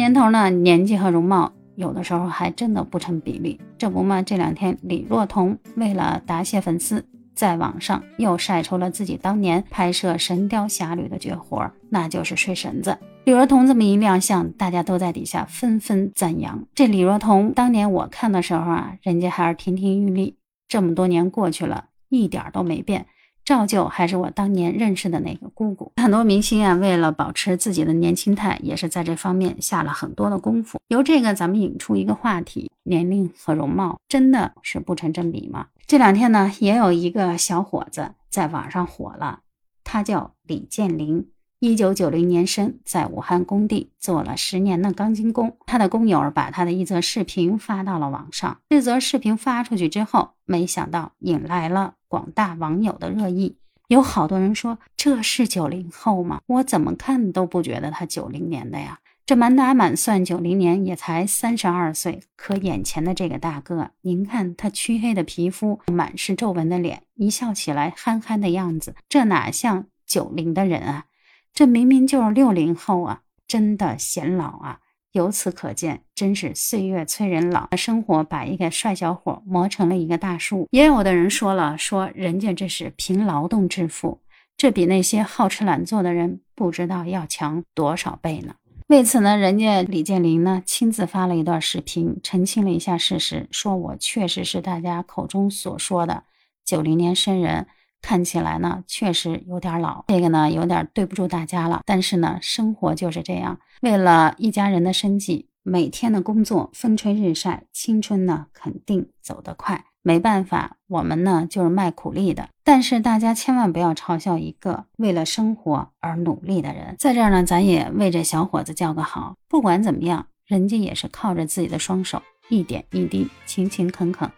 年头呢，年纪和容貌有的时候还真的不成比例。这不嘛，这两天李若彤为了答谢粉丝。在网上又晒出了自己当年拍摄《神雕侠侣》的绝活，那就是睡绳子。李若彤这么一亮相，大家都在底下纷纷赞扬。这李若彤当年我看的时候啊，人家还是亭亭玉立，这么多年过去了，一点都没变。照旧还是我当年认识的那个姑姑。很多明星啊，为了保持自己的年轻态，也是在这方面下了很多的功夫。由这个，咱们引出一个话题：年龄和容貌真的是不成正比吗？这两天呢，也有一个小伙子在网上火了，他叫李建林。一九九零年生，在武汉工地做了十年的钢筋工。他的工友把他的一则视频发到了网上。这则视频发出去之后，没想到引来了广大网友的热议。有好多人说：“这是九零后吗？我怎么看都不觉得他九零年的呀。”这满打满算九零年也才三十二岁。可眼前的这个大哥，您看他黢黑的皮肤、满是皱纹的脸，一笑起来憨憨的样子，这哪像九零的人啊？这明明就是六零后啊，真的显老啊！由此可见，真是岁月催人老。生活把一个帅小伙磨成了一个大树。也有的人说了，说人家这是凭劳动致富，这比那些好吃懒做的人不知道要强多少倍呢。为此呢，人家李建林呢亲自发了一段视频，澄清了一下事实，说我确实是大家口中所说的九零年生人。看起来呢，确实有点老，这个呢有点对不住大家了。但是呢，生活就是这样，为了一家人的生计，每天的工作风吹日晒，青春呢肯定走得快。没办法，我们呢就是卖苦力的。但是大家千万不要嘲笑一个为了生活而努力的人。在这儿呢，咱也为这小伙子叫个好。不管怎么样，人家也是靠着自己的双手，一点一滴，勤勤恳恳，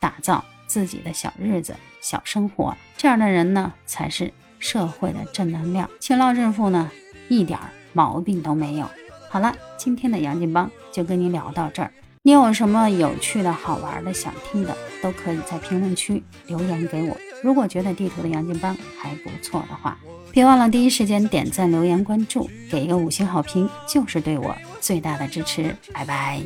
打造。自己的小日子、小生活，这样的人呢，才是社会的正能量。勤劳致富呢，一点毛病都没有。好了，今天的杨金帮就跟你聊到这儿。你有什么有趣的好玩的、想听的，都可以在评论区留言给我。如果觉得地图的杨金帮还不错的话，别忘了第一时间点赞、留言、关注，给一个五星好评，就是对我最大的支持。拜拜。